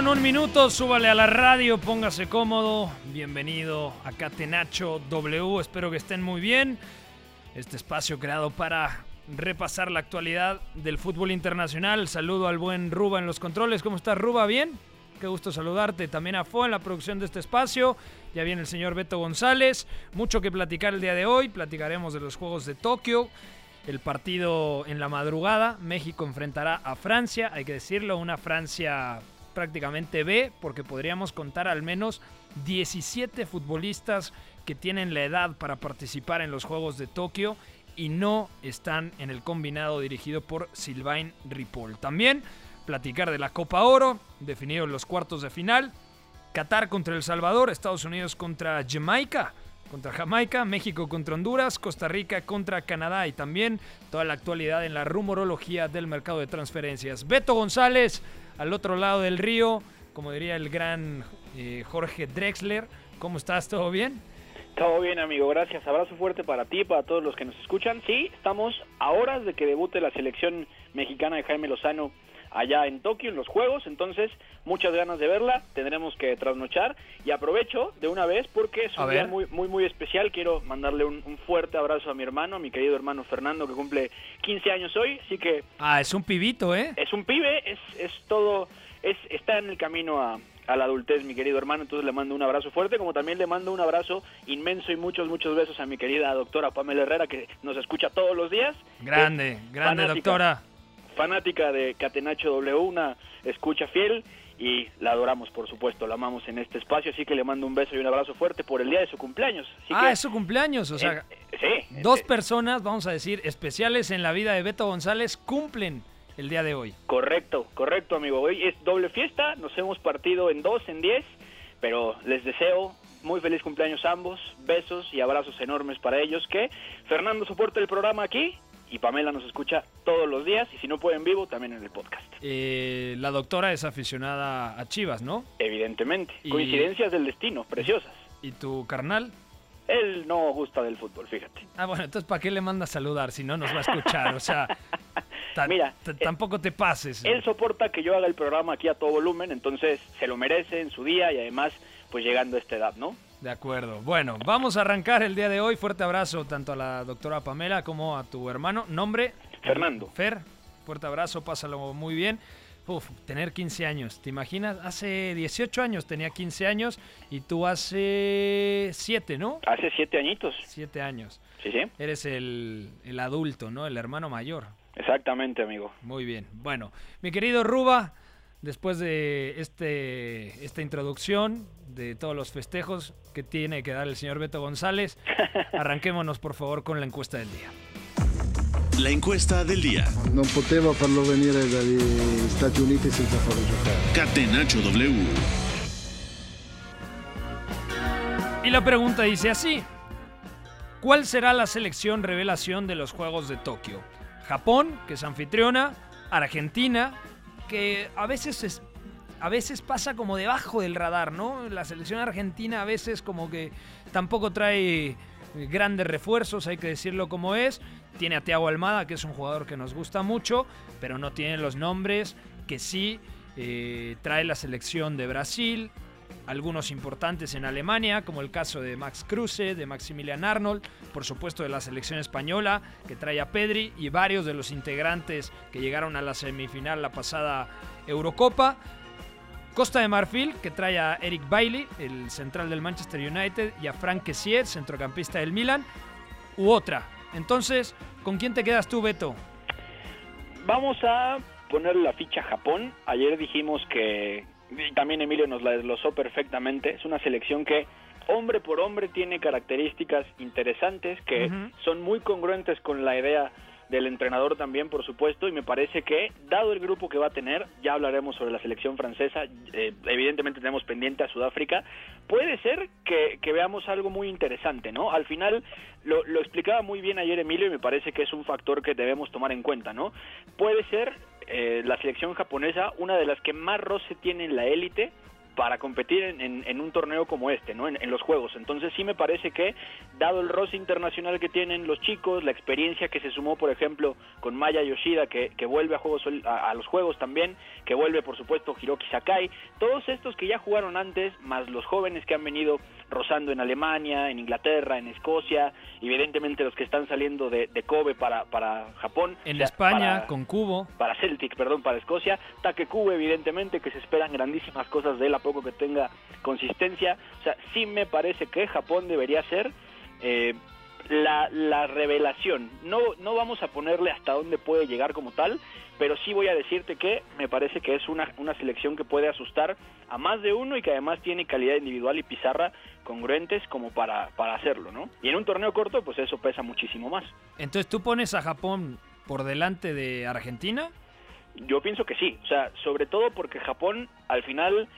Con un minuto, súbale a la radio, póngase cómodo. Bienvenido a Catenacho W, espero que estén muy bien. Este espacio creado para repasar la actualidad del fútbol internacional. Saludo al buen Ruba en los controles. ¿Cómo estás, Ruba? ¿Bien? Qué gusto saludarte. También a Fo en la producción de este espacio. Ya viene el señor Beto González. Mucho que platicar el día de hoy. Platicaremos de los Juegos de Tokio el partido en la madrugada. México enfrentará a Francia, hay que decirlo, una Francia prácticamente B, porque podríamos contar al menos 17 futbolistas que tienen la edad para participar en los Juegos de Tokio y no están en el combinado dirigido por Sylvain Ripoll. También platicar de la Copa Oro, definidos los cuartos de final, Qatar contra El Salvador, Estados Unidos contra Jamaica, contra Jamaica, México contra Honduras, Costa Rica contra Canadá y también toda la actualidad en la rumorología del mercado de transferencias. Beto González, al otro lado del río, como diría el gran eh, Jorge Drexler. ¿Cómo estás? ¿Todo bien? Todo bien, amigo. Gracias. Abrazo fuerte para ti, para todos los que nos escuchan. Sí, estamos a horas de que debute la selección mexicana de Jaime Lozano allá en Tokio en los Juegos, entonces muchas ganas de verla, tendremos que trasnochar. Y aprovecho de una vez porque es un día muy, muy muy especial, quiero mandarle un, fuerte abrazo a mi hermano, a mi querido hermano Fernando que cumple 15 años hoy, así que... Ah, es un pibito, ¿eh? Es un pibe, es, es todo, es, está en el camino a, a la adultez, mi querido hermano. Entonces le mando un abrazo fuerte, como también le mando un abrazo inmenso y muchos, muchos besos a mi querida doctora Pamela Herrera, que nos escucha todos los días. Grande, grande doctora fanática de Catenacho W, una escucha fiel y la adoramos, por supuesto, la amamos en este espacio, así que le mando un beso y un abrazo fuerte por el día de su cumpleaños. ah, es su cumpleaños, o sea, eh, sí, dos personas, vamos a decir, especiales en la vida de Beto González cumplen el día de hoy. Correcto, correcto, amigo. Hoy es doble fiesta, nos hemos partido en dos, en diez, pero les deseo muy feliz cumpleaños a ambos, besos y abrazos enormes para ellos, que Fernando soporte el programa aquí y Pamela nos escucha todos los días y si no puede en vivo, también en el podcast. Eh, la doctora es aficionada a Chivas, ¿no? Evidentemente. Coincidencias del destino, preciosas. ¿Y tu carnal? Él no gusta del fútbol, fíjate. Ah, bueno, entonces ¿para qué le manda a saludar si no nos va a escuchar? O sea, Mira, eh, tampoco te pases. Él soporta que yo haga el programa aquí a todo volumen, entonces se lo merece en su día y además, pues llegando a esta edad, ¿no? De acuerdo. Bueno, vamos a arrancar el día de hoy. Fuerte abrazo tanto a la doctora Pamela como a tu hermano. Nombre. Fernando. Fer. Fuerte abrazo, pásalo muy bien. Uf, tener 15 años. ¿Te imaginas? Hace 18 años tenía 15 años y tú hace 7, ¿no? Hace 7 añitos. 7 años. Sí, sí. Eres el, el adulto, ¿no? El hermano mayor. Exactamente, amigo. Muy bien. Bueno, mi querido Ruba, después de este, esta introducción, de todos los festejos que tiene que dar el señor Beto González, arranquémonos por favor con la encuesta del día. La encuesta del día. No poteva farlo venire dagli Stati Uniti senza farlo giocare. Catenaccio W. Y la pregunta dice así. ¿Cuál será la selección revelación de los Juegos de Tokio? Japón, que es anfitriona, Argentina, que a veces es, a veces pasa como debajo del radar, ¿no? La selección argentina a veces como que tampoco trae grandes refuerzos, hay que decirlo como es. Tiene a Thiago Almada, que es un jugador que nos gusta mucho, pero no tiene los nombres que sí eh, trae la selección de Brasil, algunos importantes en Alemania, como el caso de Max Kruse, de Maximilian Arnold, por supuesto de la selección española, que trae a Pedri, y varios de los integrantes que llegaron a la semifinal la pasada Eurocopa. Costa de Marfil, que trae a Eric Bailey, el central del Manchester United, y a Frank Kessier, centrocampista del Milan, u otra. Entonces, ¿con quién te quedas tú, Beto? Vamos a poner la ficha Japón. Ayer dijimos que, y también Emilio nos la desglosó perfectamente, es una selección que hombre por hombre tiene características interesantes que son muy congruentes con la idea del entrenador también, por supuesto, y me parece que, dado el grupo que va a tener, ya hablaremos sobre la selección francesa, eh, evidentemente tenemos pendiente a Sudáfrica, puede ser que, veamos algo muy interesante, ¿no? Al final, lo, lo explicaba muy bien ayer Emilio y me parece que es un factor que debemos tomar en cuenta, ¿no? Puede ser eh, la selección japonesa una de las que más roce tiene en la élite, para competir en, un torneo como este, ¿no? En, los juegos. Entonces sí me parece que, dado el roce internacional que tienen los chicos, la experiencia que se sumó, por ejemplo, con Maya Yoshida, que, vuelve a, juegos, a, los juegos también, que vuelve, por supuesto, Hiroki Sakai, todos estos que ya jugaron antes, más los jóvenes que han venido rozando en Alemania, en Inglaterra, en Escocia, evidentemente los que están saliendo de, Kobe para, para Japón. En España, con Cubo. Para Celtic, perdón, para Escocia. Take Kubo, evidentemente, que se esperan grandísimas cosas de él poco que tenga consistencia. O sea, sí me parece que Japón debería ser eh, la, la, revelación. No, no vamos a ponerle hasta dónde puede llegar como tal, pero sí voy a decirte que me parece que es una, una selección que puede asustar a más de uno y que además tiene calidad individual y pizarra congruentes como para, para hacerlo, ¿no? Y en un torneo corto, pues eso pesa muchísimo más. Entonces, ¿tú pones a Japón por delante de Argentina? Yo pienso que sí, o sea, sobre todo porque Japón al final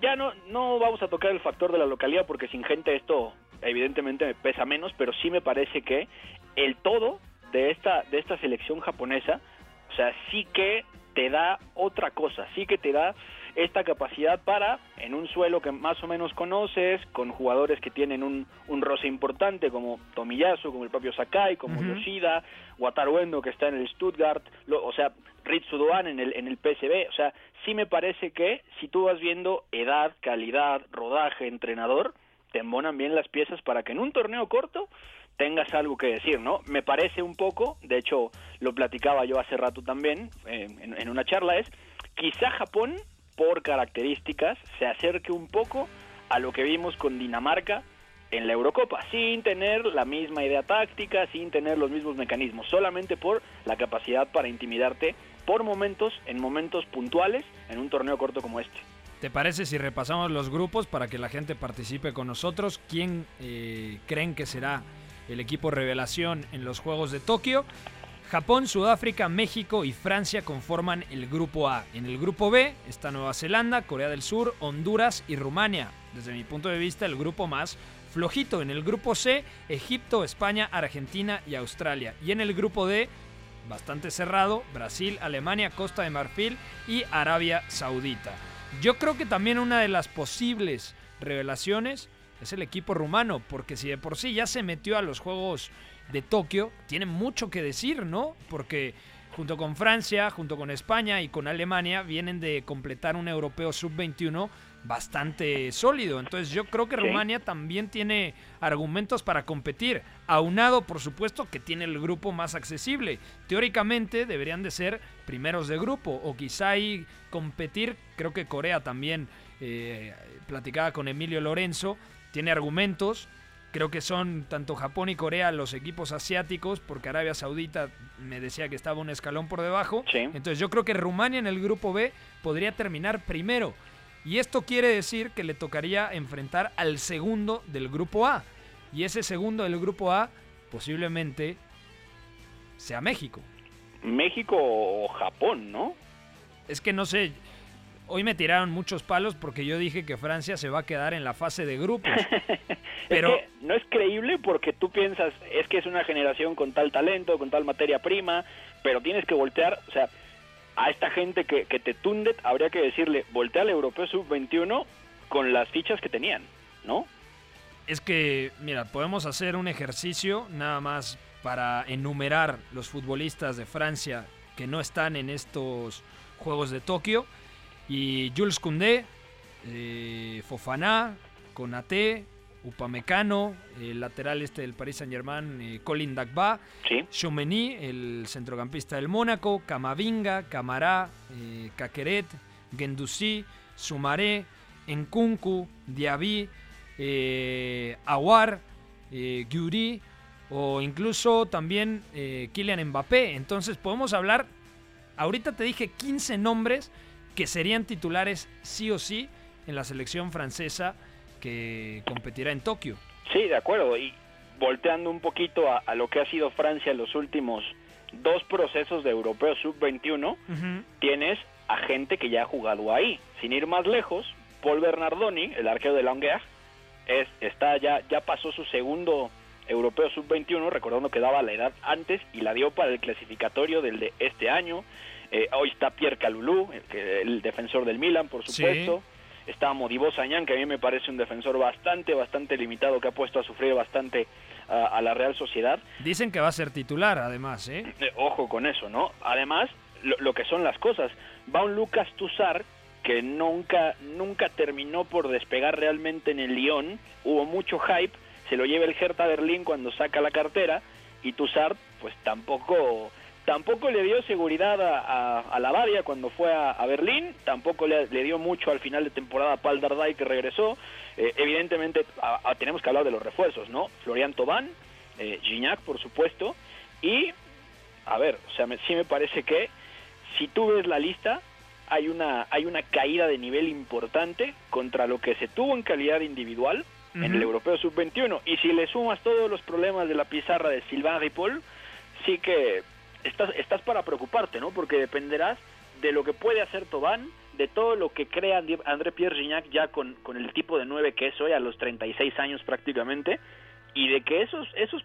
ya no no vamos a tocar el factor de la localidad porque sin gente esto evidentemente me pesa menos, pero sí me parece que el todo de esta de esta selección japonesa, o sea, sí que te da otra cosa, sí que te da esta capacidad para, en un suelo que más o menos conoces, con jugadores que tienen un, un roce importante como Tomiyasu, como el propio Sakai, como Yoshida, Wataru Endo que está en el Stuttgart, o sea, Ritsu Doan en el, en el PSB, o sea, sí me parece que si tú vas viendo edad, calidad, rodaje, entrenador, te embonan bien las piezas para que en un torneo corto tengas algo que decir, ¿no? Me parece un poco, de hecho lo platicaba yo hace rato también eh, en, en una charla, es quizá Japón por características se acerque un poco a lo que vimos con Dinamarca en la Eurocopa, sin tener la misma idea táctica, sin tener los mismos mecanismos, solamente por la capacidad para intimidarte por momentos, en momentos puntuales, en un torneo corto como este. ¿Te parece si repasamos los grupos para que la gente participe con nosotros? ¿Quién eh, creen que será el equipo revelación en los Juegos de Tokio? Japón, Sudáfrica, México y Francia conforman el grupo A. En el grupo B está Nueva Zelanda, Corea del Sur, Honduras y Rumania. Desde mi punto de vista, el grupo más flojito. En el grupo C, Egipto, España, Argentina y Australia. Y en el grupo D, bastante cerrado, Brasil, Alemania, Costa de Marfil y Arabia Saudita. Yo creo que también una de las posibles revelaciones es el equipo rumano, porque si de por sí ya se metió a los Juegos de Tokio tiene mucho que decir, ¿no? Porque junto con Francia, junto con España y con Alemania vienen de completar un europeo sub-21 bastante sólido. Entonces yo creo que Rumania también tiene argumentos para competir, aunado por supuesto que tiene el grupo más accesible. Teóricamente deberían de ser primeros de grupo o quizá ahí competir, creo que Corea también, eh, platicaba con Emilio Lorenzo, tiene argumentos Creo que son tanto Japón y Corea los equipos asiáticos, porque Arabia Saudita me decía que estaba un escalón por debajo. Entonces yo creo que Rumania en el grupo B podría terminar primero. Y esto quiere decir que le tocaría enfrentar al segundo del grupo A. Y ese segundo del grupo A posiblemente sea México. México o Japón, ¿no? Es que no sé, Hoy me tiraron muchos palos porque yo dije que Francia se va a quedar en la fase de grupos. Pero no es creíble porque tú piensas, es que es una generación con tal talento, con tal materia prima, pero tienes que voltear, o sea, a esta gente que, que te tunde, habría que decirle, voltea al europeo sub-21 con las fichas que tenían, ¿no? Es que, mira, podemos hacer un ejercicio nada más para enumerar los futbolistas de Francia que no están en estos Juegos de Tokio y Jules Koundé, eh, Fofaná, Conate, Upamecano, el lateral este del Paris Saint Germain, eh, Colin Dagba, Sí. Chomeny, el centrocampista del Mónaco, Camavinga, Camará, eh, Caqueret, Gendouzi, Sumaré, Nkunku, Diaby, eh, Aguar, eh, Gyuri o incluso también eh, Kylian Mbappé. Entonces podemos hablar, ahorita te dije 15 nombres que serían titulares sí o sí en la selección francesa que competirá en Tokio. Sí, de acuerdo. Y volteando un poquito a, a lo que ha sido Francia en los últimos dos procesos de Europeo Sub-21, tienes a gente que ya ha jugado ahí. Sin ir más lejos, Paul Bernardoni, el arquero de Languer, es, está ya, ya pasó su segundo Europeo Sub-21, recordando que daba la edad antes y la dio para el clasificatorio del de este año. Eh, hoy está Pierre Calulú, el, el defensor del Milan, por Sí. supuesto. Está Modibo Sañán, que a mí me parece un defensor bastante, bastante limitado, que ha puesto a sufrir bastante a, a la Real Sociedad. Dicen que va a ser titular, además, ¿eh? Eh, ojo con eso, ¿no? Además, lo, lo que son las cosas. Va un Lucas Tussar que nunca, nunca terminó por despegar realmente en el Lyon. Hubo mucho hype. Se lo lleva el Hertha Berlín cuando saca la cartera. Y Tussar, pues tampoco, tampoco le dio seguridad a, a, a la Badia cuando fue a, a Berlín. Tampoco le, le dio mucho al final de temporada a Paul Dardai que regresó. Eh, evidentemente, a- tenemos que hablar de los refuerzos, ¿no? Florian Tobán, eh, Gignac, por supuesto. Y a ver, o sea, me- sí me parece que si tú ves la lista, hay una, hay una caída de nivel importante contra lo que se tuvo en calidad individual en el. Europeo Sub-21. Y si le sumas todos los problemas de la pizarra de Sylvain Ripoll, sí que estás, estás para preocuparte, ¿no? Porque dependerás de lo que puede hacer Tobán, de todo lo que crea André- Pierre Gignac ya con, con el tipo de 9 que es hoy, a los 36 años prácticamente, y de que esos, esos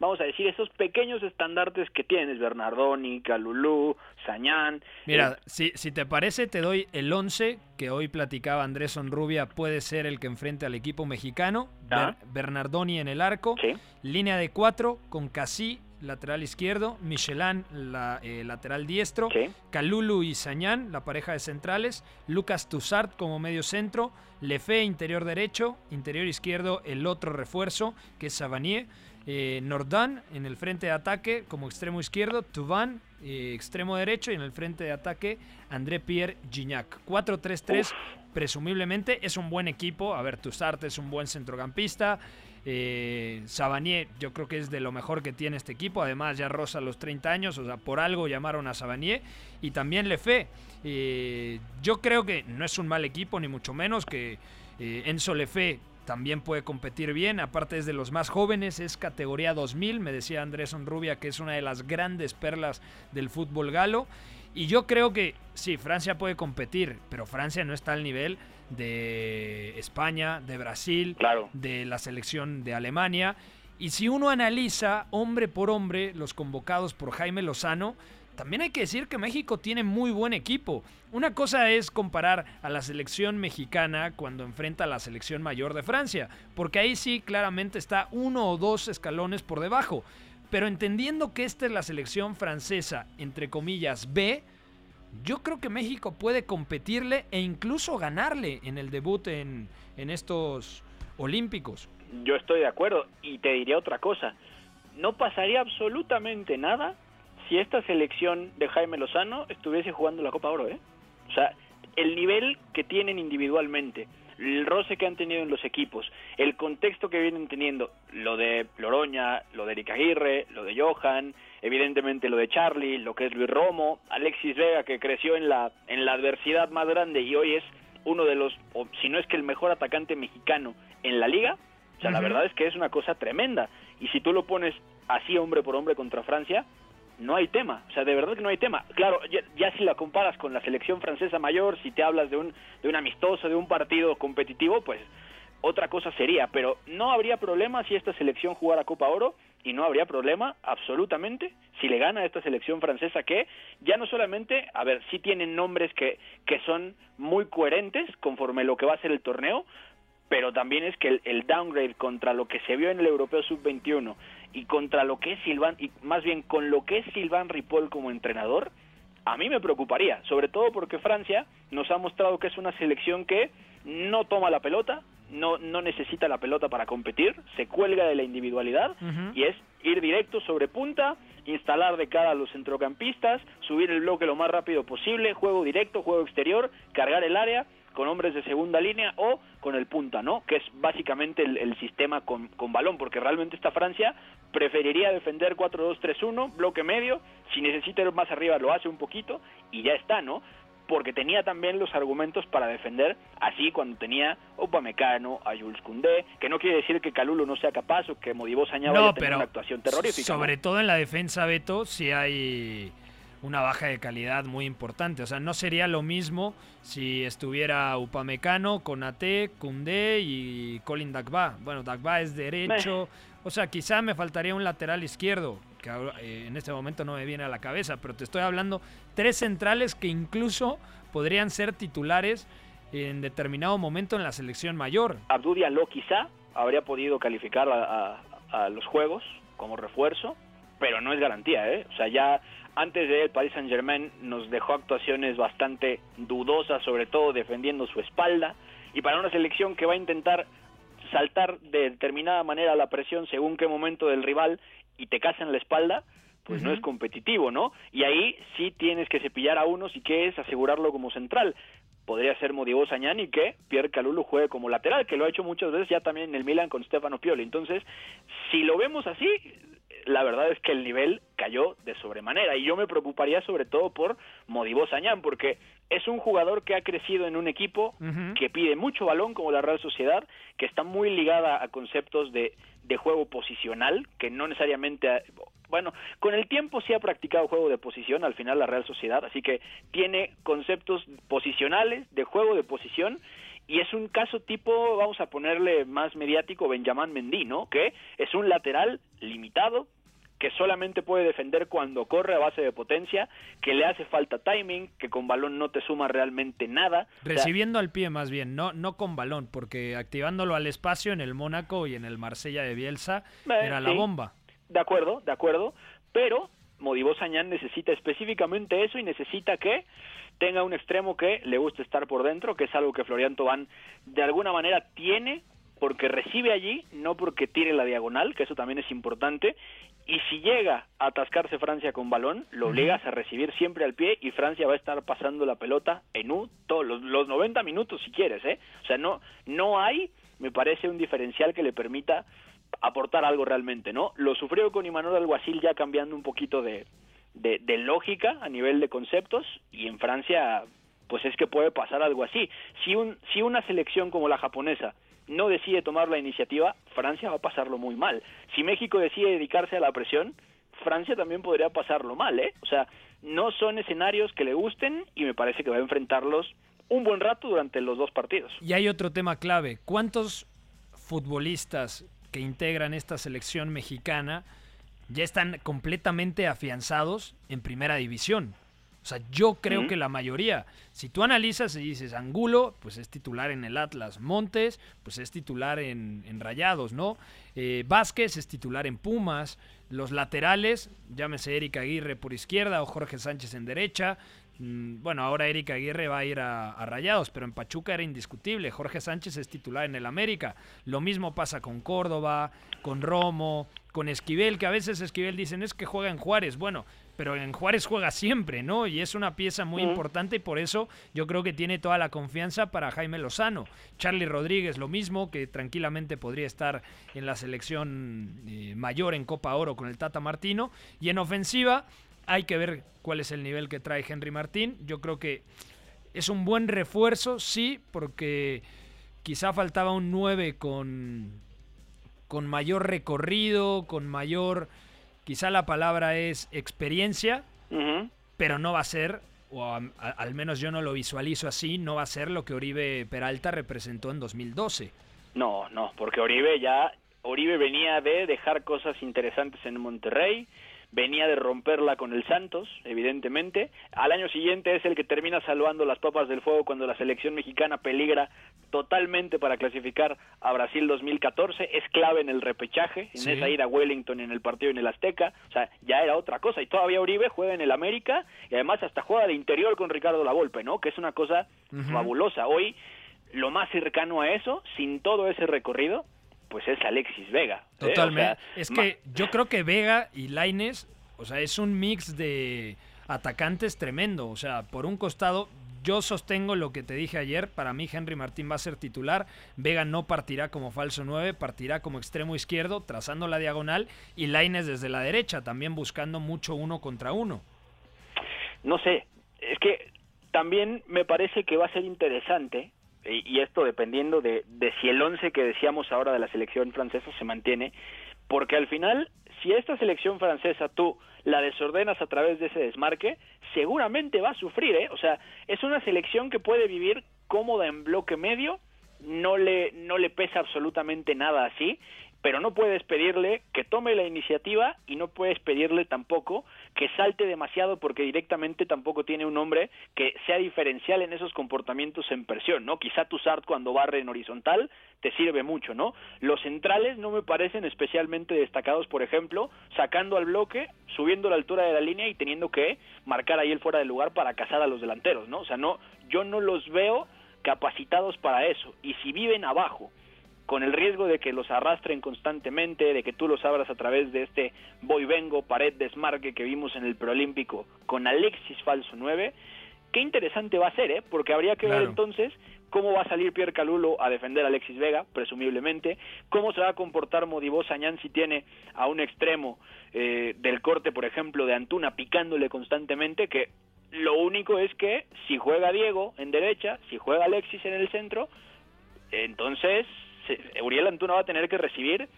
vamos a decir, esos pequeños estandartes que tienes, Bernardoni, Calulú, Sañán. Mira, eh, si, si te parece, te doy el 11 que hoy platicaba Andrés Sonrubia, puede ser el que enfrente al equipo mexicano. Ah. Ber- Bernardoni en el arco. sí, Línea de 4 con Casí, lateral izquierdo. Michelin, la, eh, lateral diestro. sí, Calulu y Sañán, la pareja de centrales. Lucas Tussart como medio centro. Lefe, interior derecho. Interior izquierdo, el otro refuerzo, que es Savanier. Eh, Nordan en el frente de ataque como extremo izquierdo. Tuvan, eh, extremo derecho. Y en el frente de ataque, André Pierre Gignac. 4-3-3, presumiblemente. Es un buen equipo. A ver, Tussart es un buen centrocampista. Eh, Savanier, yo creo que es de lo mejor que tiene este equipo. Además, ya roza los 30 años, o sea, por algo llamaron a Savanier. Y también Lefe. Eh, yo creo que no es un mal equipo, ni mucho menos. Que eh, Enzo Lefe también puede competir bien. Aparte, es de los más jóvenes, es categoría 2000. Me decía Andrés Onrubia que es una de las grandes perlas del fútbol galo. Y yo creo que sí, Francia puede competir, pero Francia no está al nivel de España, de Brasil, claro. de la selección de Alemania. Y si uno analiza hombre por hombre los convocados por Jaime Lozano, también hay que decir que México tiene muy buen equipo. Una cosa es comparar a la selección mexicana cuando enfrenta a la selección mayor de Francia, porque ahí sí claramente está uno o dos escalones por debajo. Pero entendiendo que esta es la selección francesa, entre comillas, B, yo creo que México puede competirle e incluso ganarle en el debut en, en estos Olímpicos. Yo estoy de acuerdo y te diría otra cosa. No pasaría absolutamente nada si esta selección de Jaime Lozano estuviese jugando la Copa Oro, ¿eh? O sea, el nivel que tienen individualmente, el roce que han tenido en los equipos, el contexto que vienen teniendo, lo de Loroña, lo de Eric Aguirre, lo de Johan, evidentemente lo de Charlie, lo que es Luis Romo, Alexis Vega que creció en la en la adversidad más grande y hoy es uno de los, o si no es que el mejor atacante mexicano en la liga, o sea, la verdad es que es una cosa tremenda. Y si tú lo pones así hombre por hombre contra Francia, no hay tema. O sea, de verdad que no hay tema. Claro, ya, si la comparas con la selección francesa mayor, si te hablas de un, de un amistoso, de un partido competitivo, pues otra cosa sería. Pero no habría problema si esta selección jugara Copa Oro y no habría problema absolutamente si le gana a esta selección francesa que ya no solamente, a ver, sí tienen nombres que, que son muy coherentes conforme lo que va a ser el torneo, pero también es que el, el downgrade contra lo que se vio en el Europeo Sub-21 y contra lo que es Silvan, y más bien con lo que es Silvan Ripoll como entrenador, a mí me preocuparía, sobre todo porque Francia nos ha mostrado que es una selección que no toma la pelota, no, no necesita la pelota para competir, se cuelga de la individualidad y es ir directo sobre punta, instalar de cara a los centrocampistas, subir el bloque lo más rápido posible, juego directo, juego exterior, cargar el área con hombres de segunda línea o con el punta, ¿no? Que es básicamente el, sistema con, con, balón, porque realmente esta Francia preferiría defender 4-2-3-1, bloque medio, si necesita ir más arriba lo hace un poquito y ya está, ¿no? porque tenía también los argumentos para defender así cuando tenía a Upamecano, a Jules Koundé, que no quiere decir que Calulo no sea capaz o que Modibo Saña vaya a tener una actuación terrorífica. Sobre todo en la defensa, Beto, si hay una baja de calidad muy importante. O sea, no sería lo mismo si estuviera Upamecano, Conate, Koundé y Colin Dagba. Bueno, Dagba es derecho. O sea, quizá me faltaría un lateral izquierdo que eh, en este momento no me viene a la cabeza, pero te estoy hablando tres centrales que incluso podrían ser titulares en determinado momento en la selección mayor. Abdou Diallo quizá habría podido calificar a, los juegos como refuerzo, pero no es garantía, ¿eh? O sea, ya antes de él, Paris Saint Germain nos dejó actuaciones bastante dudosas, sobre todo defendiendo su espalda, y para una selección que va a intentar saltar de determinada manera la presión según qué momento del rival y te en la espalda, pues no es competitivo, ¿no? Y ahí sí tienes que cepillar a uno si quieres asegurarlo como central. Podría ser Modibo Sañán y que Pierre Calulo juegue como lateral, que lo ha hecho muchas veces ya también en el Milan con Stefano Pioli. Entonces, si lo vemos así, la verdad es que el nivel cayó de sobremanera y yo me preocuparía sobre todo por Modibo Sañán porque es un jugador que ha crecido en un equipo que pide mucho balón como la Real Sociedad, que está muy ligada a conceptos de de juego posicional, que no necesariamente, bueno, con el tiempo sí ha practicado juego de posición al final la Real Sociedad, así que tiene conceptos posicionales de juego de posición y es un caso tipo, vamos a ponerle más mediático, Benjamín Mendy, ¿no? Que es un lateral limitado, que solamente puede defender cuando corre a base de potencia, que le hace falta timing, que con balón no te suma realmente nada. Recibiendo al pie más bien, no, no con balón, porque activándolo al espacio en el Mónaco y en el Marsella de Bielsa eh, era la bomba. De acuerdo, de acuerdo, pero Modibo Sañán necesita específicamente eso y necesita que tenga un extremo que le guste estar por dentro, que es algo que Florian Tobán de alguna manera tiene porque recibe allí, no porque tire la diagonal, que eso también es importante, y si llega a atascarse Francia con balón, lo obligas a recibir siempre al pie y Francia va a estar pasando la pelota en U todos los, los 90 minutos si quieres, ¿eh? O sea, no, no hay, me parece, un diferencial que le permita aportar algo realmente, ¿no? Lo sufrió con Imanol Alguacil ya cambiando un poquito de, de, lógica a nivel de conceptos y en Francia pues es que puede pasar algo así. Si, un, si una selección como la japonesa no decide tomar la iniciativa, Francia va a pasarlo muy mal. Si México decide dedicarse a la presión, Francia también podría pasarlo mal, ¿eh? O sea, no son escenarios que le gusten y me parece que va a enfrentarlos un buen rato durante los dos partidos. Y hay otro tema clave. ¿Cuántos futbolistas que integran esta selección mexicana ya están completamente afianzados en primera división? O sea, yo creo que la mayoría, si tú analizas y dices Angulo, pues es titular en el Atlas, Montes, pues es titular en, Rayados, ¿no? Eh, Vázquez es titular en Pumas, los laterales, llámese Erika Aguirre por izquierda o Jorge Sánchez en derecha. Mm, bueno, ahora Erika Aguirre va a ir a, a, Rayados, pero en Pachuca era indiscutible. Jorge Sánchez es titular en el América. Lo mismo pasa con Córdoba, con Romo, con Esquivel, que a veces Esquivel dicen es que juega en Juárez. Bueno, pero en Juárez juega siempre, ¿no? Y es una pieza muy importante y por eso yo creo que tiene toda la confianza para Jaime Lozano. Charlie Rodríguez, lo mismo, que tranquilamente podría estar en la selección eh, mayor en Copa Oro con el Tata Martino. Y en ofensiva hay que ver cuál es el nivel que trae Henry Martín. Yo creo que es un buen refuerzo, sí, porque quizá faltaba un 9 con, con mayor recorrido, con mayor Quizá la palabra es experiencia, pero no va a ser, o al menos yo no lo visualizo así, no va a ser lo que Oribe Peralta representó en 2012. No, no, porque Oribe ya, Oribe venía de dejar cosas interesantes en Monterrey, venía de romperla con el Santos, evidentemente. Al año siguiente es el que termina salvando las papas del fuego cuando la selección mexicana peligra totalmente para clasificar a Brasil 2014. Es clave en el repechaje, en esa ida a Wellington en el partido en el Azteca. O sea, ya era otra cosa. Y todavía Uribe juega en el América y además hasta juega de interior con Ricardo Lavolpe, ¿no? Que es una cosa fabulosa. Hoy, lo más cercano a eso, sin todo ese recorrido, pues es Alexis Vega. ¿eh? Totalmente. es que yo creo que Vega y Laines, o sea, es un mix de atacantes tremendo. O sea, por un costado, yo sostengo lo que te dije ayer. Para mí, Henry Martín va a ser titular. Vega no partirá como falso 9, partirá como extremo izquierdo, trazando la diagonal. Y Laines desde la derecha, también buscando mucho uno contra uno. No sé, es que también me parece que va a ser interesante y esto dependiendo de, de si el 11 que decíamos ahora de la selección francesa se mantiene, porque al final, si esta selección francesa tú la desordenas a través de ese desmarque, seguramente va a sufrir, ¿eh? O sea, es una selección que puede vivir cómoda en bloque medio, no le, no le pesa absolutamente nada así, pero no puedes pedirle que tome la iniciativa y no puedes pedirle tampoco que salte demasiado porque directamente tampoco tiene un hombre que sea diferencial en esos comportamientos en presión, ¿no? Quizá tu Sart cuando barre en horizontal te sirve mucho, ¿no? Los centrales no me parecen especialmente destacados, por ejemplo, sacando al bloque, subiendo la altura de la línea y teniendo que marcar ahí el fuera de lugar para cazar a los delanteros, ¿no? O sea, no yo no los veo capacitados para eso y si viven abajo con el riesgo de que los arrastren constantemente, de que tú los abras a través de este voy vengo, pared desmarque que vimos en el preolímpico con Alexis Falso 9, qué interesante va a ser, ¿eh? porque habría que ver entonces cómo va a salir Pierre Calulo a defender a Alexis Vega, presumiblemente, cómo se va a comportar Modibó Sañán si tiene a un extremo eh, del corte, por ejemplo, de Antuna picándole constantemente, que lo único es que si juega Diego en derecha, si juega Alexis en el centro, entonces Uriel Antuna va a tener que recibir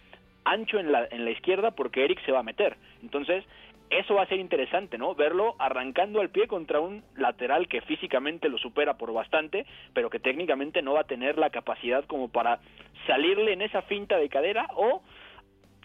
ancho en la, en la izquierda porque Eric se va a meter. Entonces, eso va a ser interesante, ¿no? Verlo arrancando al pie contra un lateral que físicamente lo supera por bastante, pero que técnicamente no va a tener la capacidad como para salirle en esa finta de cadera o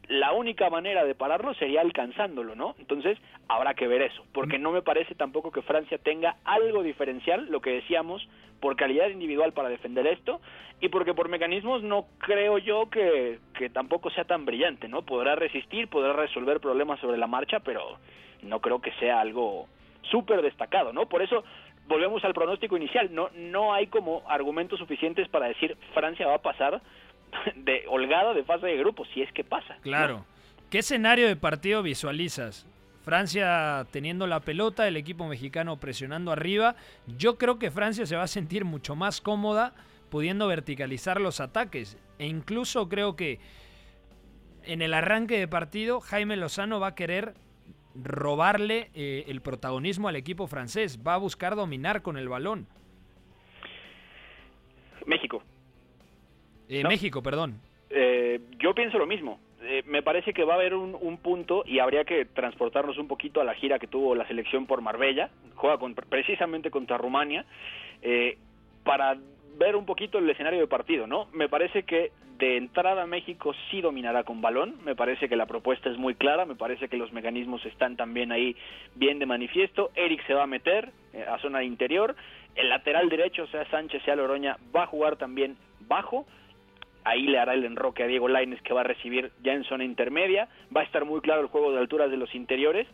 la única manera de pararlo sería alcanzándolo, ¿no? Entonces habrá que ver eso, porque no me parece tampoco que Francia tenga algo diferencial, lo que decíamos, por calidad individual para defender esto, y porque por mecanismos no creo yo que, que tampoco sea tan brillante, ¿no? Podrá resistir, podrá resolver problemas sobre la marcha, pero no creo que sea algo súper destacado, ¿no? Por eso volvemos al pronóstico inicial, no, no hay como argumentos suficientes para decir Francia va a pasar de holgada de fase de grupo, si es que pasa. Claro. ¿Qué escenario de partido visualizas? Francia teniendo la pelota, el equipo mexicano presionando arriba. Yo creo que Francia se va a sentir mucho más cómoda pudiendo verticalizar los ataques. E incluso creo que en el arranque de partido Jaime Lozano va a querer robarle eh, el protagonismo al equipo francés. Va a buscar dominar con el balón. Eh, México, perdón. Eh, yo pienso lo mismo. Eh, me parece que va a haber un, punto y habría que transportarnos un poquito a la gira que tuvo la selección por Marbella, juega precisamente contra Rumania, para ver un poquito el escenario de partido, ¿no? Me parece que de entrada México sí dominará con balón, me parece que la propuesta es muy clara, me parece que los mecanismos están también ahí bien de manifiesto, Eric se va a meter a zona de interior, el lateral derecho, sea Sánchez, sea Loroña, va a jugar también bajo, ahí le hará el enroque a Diego Laines que va a recibir ya en zona intermedia, va a estar muy claro el juego de alturas de los interiores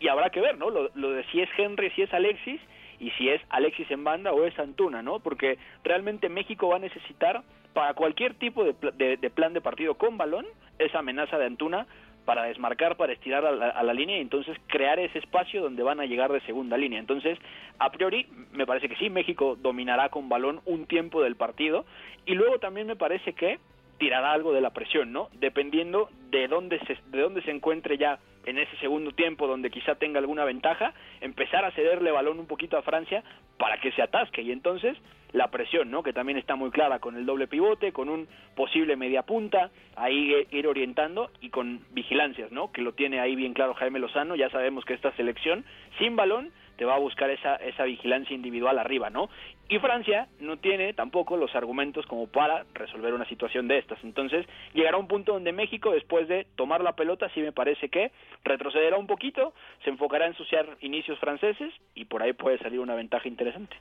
y habrá que ver, ¿no? Lo, de si es Henry, si es Alexis y si es Alexis en banda o es Antuna, ¿no? Porque realmente México va a necesitar para cualquier tipo de, de plan de partido con balón esa amenaza de Antuna para desmarcar, para estirar a la, línea y entonces crear ese espacio donde van a llegar de segunda línea. Entonces, a priori, me parece que sí, México dominará con balón un tiempo del partido y luego también me parece que tirará algo de la presión, ¿no? Dependiendo de dónde se, de dónde se encuentre ya en ese segundo tiempo donde quizá tenga alguna ventaja, empezar a cederle balón un poquito a Francia para que se atasque y entonces la presión, ¿no? Que también está muy clara con el doble pivote, con un posible media punta, ahí ir orientando y con vigilancias, ¿no? Que lo tiene ahí bien claro Jaime Lozano, ya sabemos que esta selección sin balón te va a buscar esa, esa vigilancia individual arriba, ¿no? Y Francia no tiene tampoco los argumentos como para resolver una situación de estas. Entonces, llegará un punto donde México, después de tomar la pelota, sí me parece que retrocederá un poquito, se enfocará en ensuciar inicios franceses y por ahí puede salir una ventaja interesante.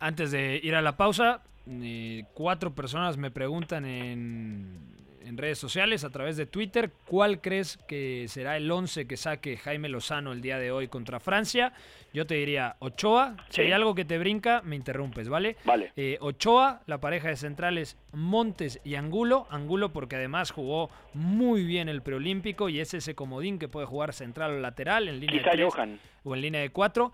Antes de ir a la pausa, eh, cuatro personas me preguntan en en redes sociales, a través de Twitter. ¿Cuál crees que será el 11 que saque Jaime Lozano el día de hoy contra Francia? Yo te diría Ochoa. Si hay algo que te brinca, me interrumpes, ¿vale? Vale. Eh, Ochoa, la pareja de centrales Montes y Angulo. Angulo porque además jugó muy bien el preolímpico y es ese comodín que puede jugar central o lateral en línea de Johan. o en línea de cuatro.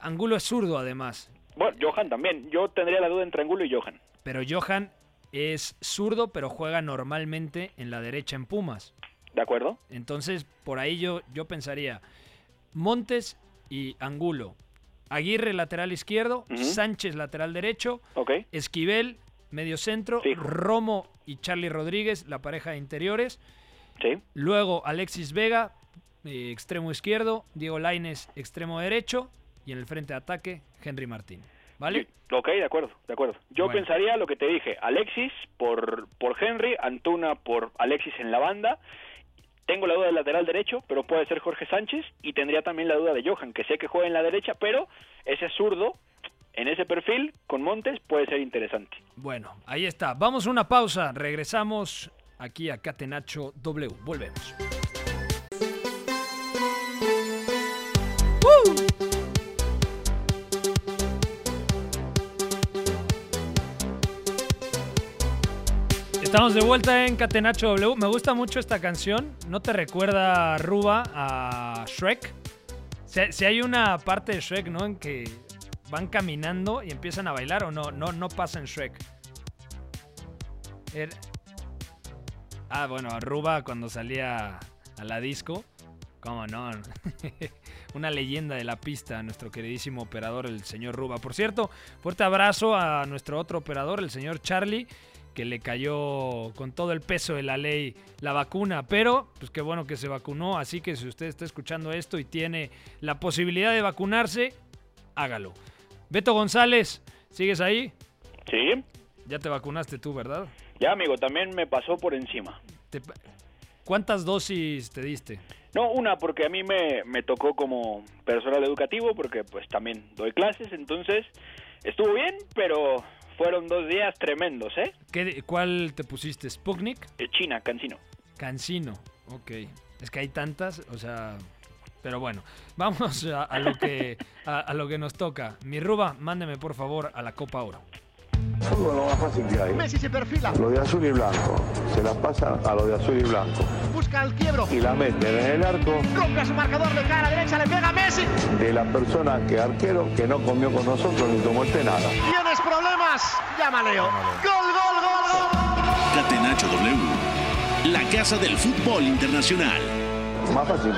Angulo es zurdo además. Bueno, Johan también. Yo tendría la duda entre Angulo y Johan. Pero Johan es zurdo, pero juega normalmente en la derecha en Pumas. ¿De acuerdo? Entonces, por ahí yo, yo pensaría Montes y Angulo. Aguirre, lateral izquierdo. Sánchez, lateral derecho. Esquivel, medio centro. Romo y Charlie Rodríguez, la pareja de interiores. Sí. Luego Alexis Vega, eh, extremo izquierdo. Diego Laines, extremo derecho. Y en el frente de ataque, Henry Martín. ¿Vale? ok, de acuerdo, de acuerdo. Yo pensaría lo que te dije, Alexis por, por Henry, Antuna por Alexis en la banda. Tengo la duda del lateral derecho, pero puede ser Jorge Sánchez. Y tendría también la duda de Johan, que sé que juega en la derecha, pero ese zurdo en ese perfil con Montes puede ser interesante. Bueno, ahí está. Vamos a una pausa. Regresamos aquí a Catenacho W. Volvemos. De vuelta en Catenacho W. Me gusta mucho esta canción. ¿No te recuerda, Ruba, a Shrek? Si, hay una parte de Shrek, ¿no? En que van caminando y empiezan a bailar o no, no, no pasa en Shrek. Er, ah, bueno, a Ruba cuando salía a la disco. ¿Cómo no? Una leyenda de la pista, nuestro queridísimo operador, el señor Ruba. Por cierto, fuerte abrazo a nuestro otro operador, el señor Charlie que le cayó con todo el peso de la ley la vacuna, pero pues qué bueno que se vacunó, así que si usted está escuchando esto y tiene la posibilidad de vacunarse, hágalo. Beto González, ¿sigues ahí? Sí. Ya te vacunaste tú, ¿verdad? Ya, amigo, también me pasó por encima. ¿Cuántas dosis te diste? No, una, porque a mí me, me tocó como personal educativo, porque pues también doy clases, entonces estuvo bien, pero fueron dos días tremendos, ¿eh? ¿Qué, ¿Cuál te pusiste? ¿Sputnik? Eh, China, Cancino. Cancino, ok. Es que hay tantas, o sea... Pero bueno, vamos a, lo, que, a, lo que nos toca. Mi Ruba, mándeme por favor a la Copa Oro. Fútbol lo más fácil que hay. Messi se perfila. Lo de azul y blanco. Se la pasa a lo de azul y blanco. Busca el quiebro. Y la mete en el arco. Rompe a su marcador de cara derecha, le pega a Messi. De la persona que arquero que no comió con nosotros ni tomó este nada. Tienes problemas. Llama Leo. Gol, gol, gol, gol. Catenacho W. La casa del fútbol internacional. Más fácil.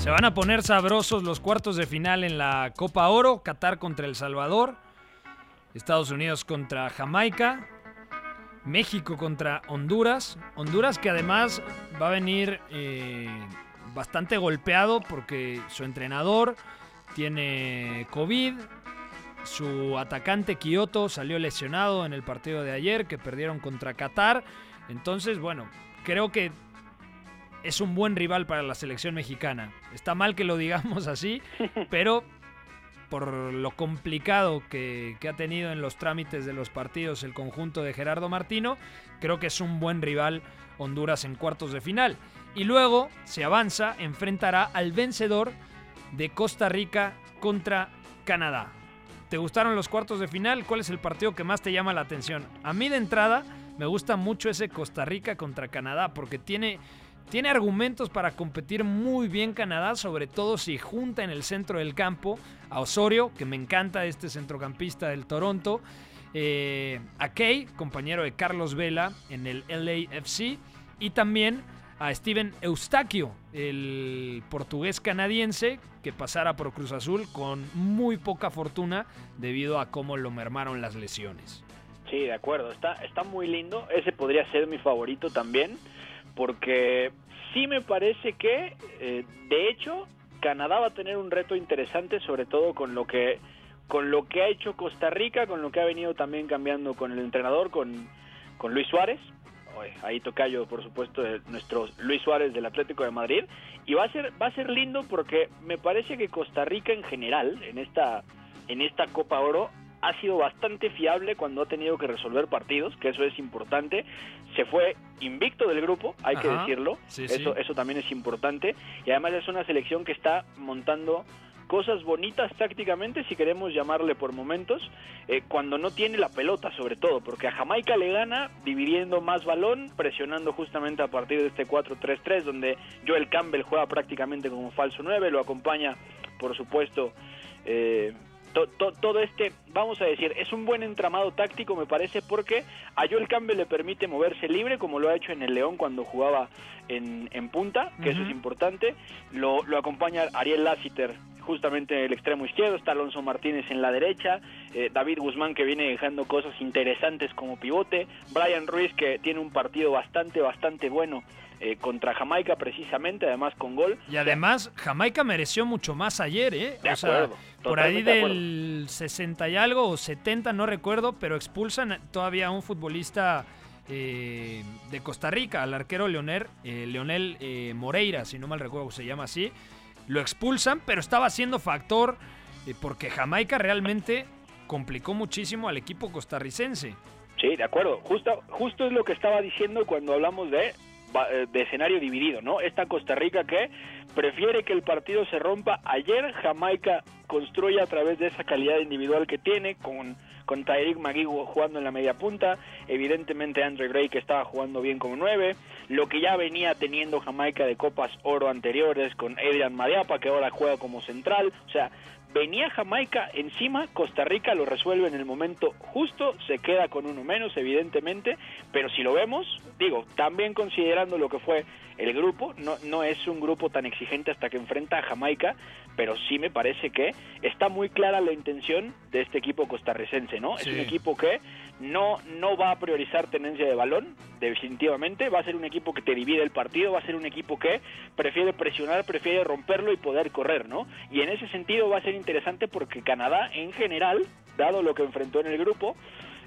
Se van a poner sabrosos los cuartos de final en la Copa Oro. Qatar contra El Salvador. Estados Unidos contra Jamaica. México contra Honduras. Honduras que además va a venir eh, bastante golpeado porque su entrenador tiene COVID. Su atacante Kioto salió lesionado en el partido de ayer que perdieron contra Qatar. Entonces, bueno, creo que es un buen rival para la selección mexicana. Está mal que lo digamos así, pero por lo complicado que, ha tenido en los trámites de los partidos el conjunto de Gerardo Martino, creo que es un buen rival Honduras en cuartos de final. Y luego se avanza, enfrentará al vencedor de Costa Rica contra Canadá. ¿Te gustaron los cuartos de final? ¿Cuál es el partido que más te llama la atención? A mí de entrada me gusta mucho ese Costa Rica contra Canadá porque tiene tiene argumentos para competir muy bien Canadá, sobre todo si junta en el centro del campo a Osorio, que me encanta este centrocampista del Toronto, eh, a Kay, compañero de Carlos Vela en el LAFC, y también a Steven Eustaquio, el portugués canadiense que pasara por Cruz Azul con muy poca fortuna debido a cómo lo mermaron las lesiones. Sí, de acuerdo, está, está muy lindo, ese podría ser mi favorito también porque sí me parece que, eh, de hecho, Canadá va a tener un reto interesante, sobre todo con lo que con lo que ha hecho Costa Rica, con lo que ha venido también cambiando con el entrenador, con, con Luis Suárez. Ahí yo, por supuesto, de nuestro Luis Suárez del Atlético de Madrid. Y va a ser, va a ser lindo porque me parece que Costa Rica en general, en esta, en esta Copa Oro, ha sido bastante fiable cuando ha tenido que resolver partidos, que eso es importante. Se fue invicto del grupo, hay que decirlo. eso, eso también es importante. Y además es una selección que está montando cosas bonitas tácticamente, si queremos llamarle por momentos, eh, cuando no tiene la pelota sobre todo, porque a Jamaica le gana dividiendo más balón, presionando justamente a partir de este 4-3-3, donde Joel Campbell juega prácticamente como falso 9, lo acompaña, por supuesto, eh, todo este, vamos a decir, es un buen entramado táctico, me parece, porque a Joel Campbell le permite moverse libre, como lo ha hecho en el León cuando jugaba en, punta, que eso es importante. Lo, lo acompaña Ariel Lassiter, justamente el extremo izquierdo, está Alonso Martínez en la derecha, eh, David Guzmán que viene dejando cosas interesantes como pivote, Brian Ruiz que tiene un partido bastante, bastante bueno eh, contra Jamaica precisamente, además con gol. Y además Jamaica mereció mucho más ayer, ¿eh? o sea, por ahí del 60 y algo o 70, no recuerdo, pero expulsan todavía a un futbolista eh, de Costa Rica, al arquero Leonel, eh, Leonel Moreira, si no mal recuerdo se llama así. Lo expulsan, pero estaba siendo factor porque Jamaica realmente complicó muchísimo al equipo costarricense. Sí, de acuerdo. Justo, justo es lo que estaba diciendo cuando hablamos de eh, de escenario dividido, ¿no? Esta Costa Rica que prefiere que el partido se rompa. Ayer Jamaica construye a través de esa calidad individual que tiene, con, con Tyreek McGee jugando en la media punta, evidentemente Andre Gray que estaba jugando bien como nueve, lo que ya venía teniendo Jamaica de Copas Oro anteriores con Adrian Madiapa que ahora juega como central, o sea, venía Jamaica encima, Costa Rica lo resuelve en el momento justo, se queda con uno menos, evidentemente, pero si lo vemos, digo, también considerando lo que fue el grupo, no, no es un grupo tan exigente hasta que enfrenta a Jamaica, pero sí me parece que está muy clara la intención de este equipo costarricense, ¿no? Es un equipo que no, no va a priorizar tenencia de balón, definitivamente, va a ser un equipo que te divide el partido, va a ser un equipo que prefiere presionar, prefiere romperlo y poder correr, ¿no? Y en ese sentido va a ser interesante porque Canadá en general, dado lo que enfrentó en el grupo,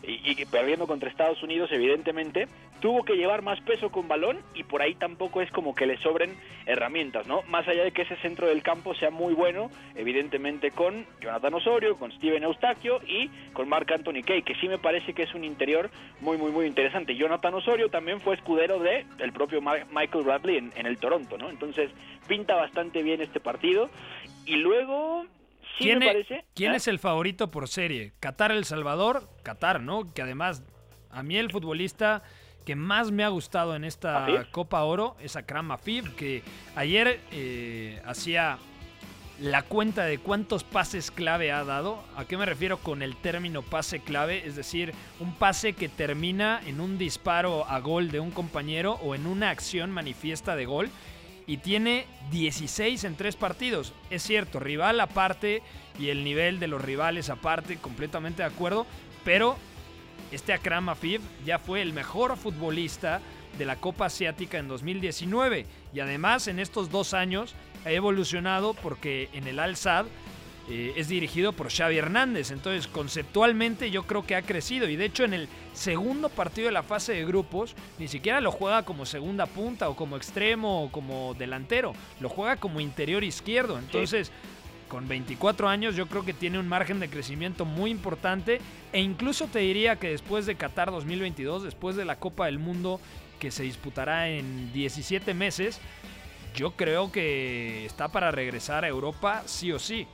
y, perdiendo contra Estados Unidos, evidentemente, tuvo que llevar más peso con balón y por ahí tampoco es como que le sobren herramientas, ¿no? Más allá de que ese centro del campo sea muy bueno, evidentemente con Jonathan Osorio, con Steven Eustaquio y con Mark Anthony Kay, que sí me parece que es un interior muy, muy, muy interesante. Jonathan Osorio también fue escudero de el propio Michael Bradley en el Toronto, ¿no? Entonces pinta bastante bien este partido. Y luego ¿Quién, es, ¿quién ¿eh? es el favorito por serie? ¿Qatar El Salvador? Qatar, ¿no? Que además, a mí el futbolista que más me ha gustado en esta Copa Oro es Akram Afif, que ayer eh, hacía la cuenta de cuántos pases clave ha dado. ¿A qué me refiero con el término pase clave? Es decir, un pase que termina en un disparo a gol de un compañero o en una acción manifiesta de gol y tiene 16 en tres partidos. Es cierto, rival aparte y el nivel de los rivales aparte, completamente de acuerdo, pero este Akram Afif ya fue el mejor futbolista de la Copa Asiática en 2019 y además en estos dos años ha evolucionado porque en el Al-Sad eh, es dirigido por Xavi Hernández. Entonces, conceptualmente yo creo que ha crecido. Y de hecho, en el segundo partido de la fase de grupos, ni siquiera lo juega como segunda punta o como extremo o como delantero. Lo juega como interior izquierdo. Entonces, con 24 años, yo creo que tiene un margen de crecimiento muy importante. E incluso te diría que después de Qatar 2022, después de la Copa del Mundo que se disputará en 17 meses, yo creo que está para regresar a Europa sí o sí.